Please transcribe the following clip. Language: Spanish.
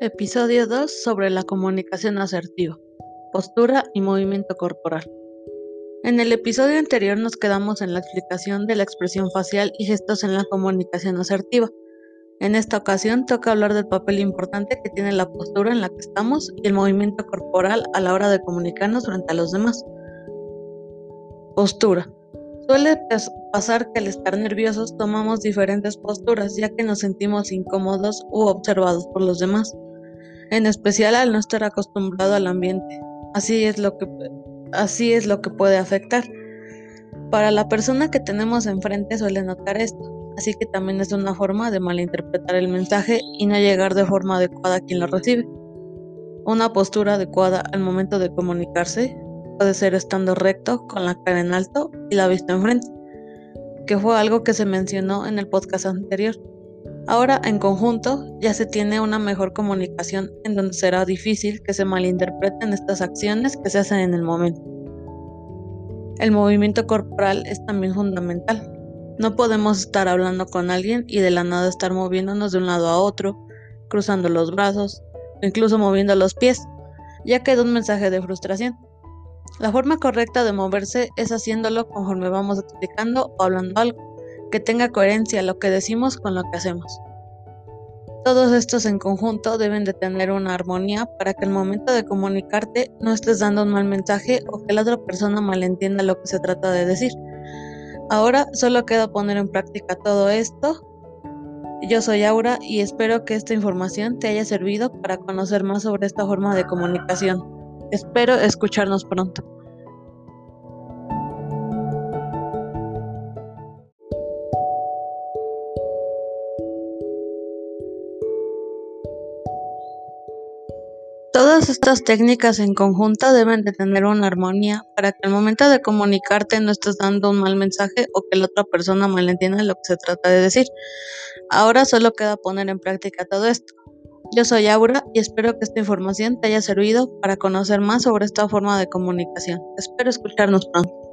Episodio 2 sobre la comunicación asertiva, postura y movimiento corporal. En el episodio anterior nos quedamos en la explicación de la expresión facial y gestos en la comunicación asertiva. En esta ocasión toca hablar del papel importante que tiene la postura en la que estamos y el movimiento corporal a la hora de comunicarnos frente a los demás. Postura. Suele pasar que al estar nerviosos tomamos diferentes posturas ya que nos sentimos incómodos u observados por los demás, en especial al no estar acostumbrado al ambiente. Así es lo que, así es lo que puede afectar. Para la persona que tenemos enfrente suele notar esto, así que también es una forma de malinterpretar el mensaje y no llegar de forma adecuada a quien lo recibe. Una postura adecuada al momento de comunicarse puede ser estando recto, con la cara en alto y la vista enfrente, que fue algo que se mencionó en el podcast anterior. Ahora, en conjunto, ya se tiene una mejor comunicación en donde será difícil que se malinterpreten estas acciones que se hacen en el momento. El movimiento corporal es también fundamental. No podemos estar hablando con alguien y de la nada estar moviéndonos de un lado a otro, cruzando los brazos, o incluso moviendo los pies, ya queda un mensaje de frustración. La forma correcta de moverse es haciéndolo conforme vamos explicando o hablando algo, que tenga coherencia lo que decimos con lo que hacemos. Todos estos en conjunto deben de tener una armonía para que al momento de comunicarte no estés dando un mal mensaje o que la otra persona malentienda lo que se trata de decir. Ahora solo queda poner en práctica todo esto. Yo soy Aura y espero que esta información te haya servido para conocer más sobre esta forma de comunicación. Espero escucharnos pronto. Todas estas técnicas en conjunto deben de tener una armonía para que al momento de comunicarte no estés dando un mal mensaje o que la otra persona malentienda lo que se trata de decir. Ahora solo queda poner en práctica todo esto. Yo soy Aura y espero que esta información te haya servido para conocer más sobre esta forma de comunicación. Espero escucharnos pronto.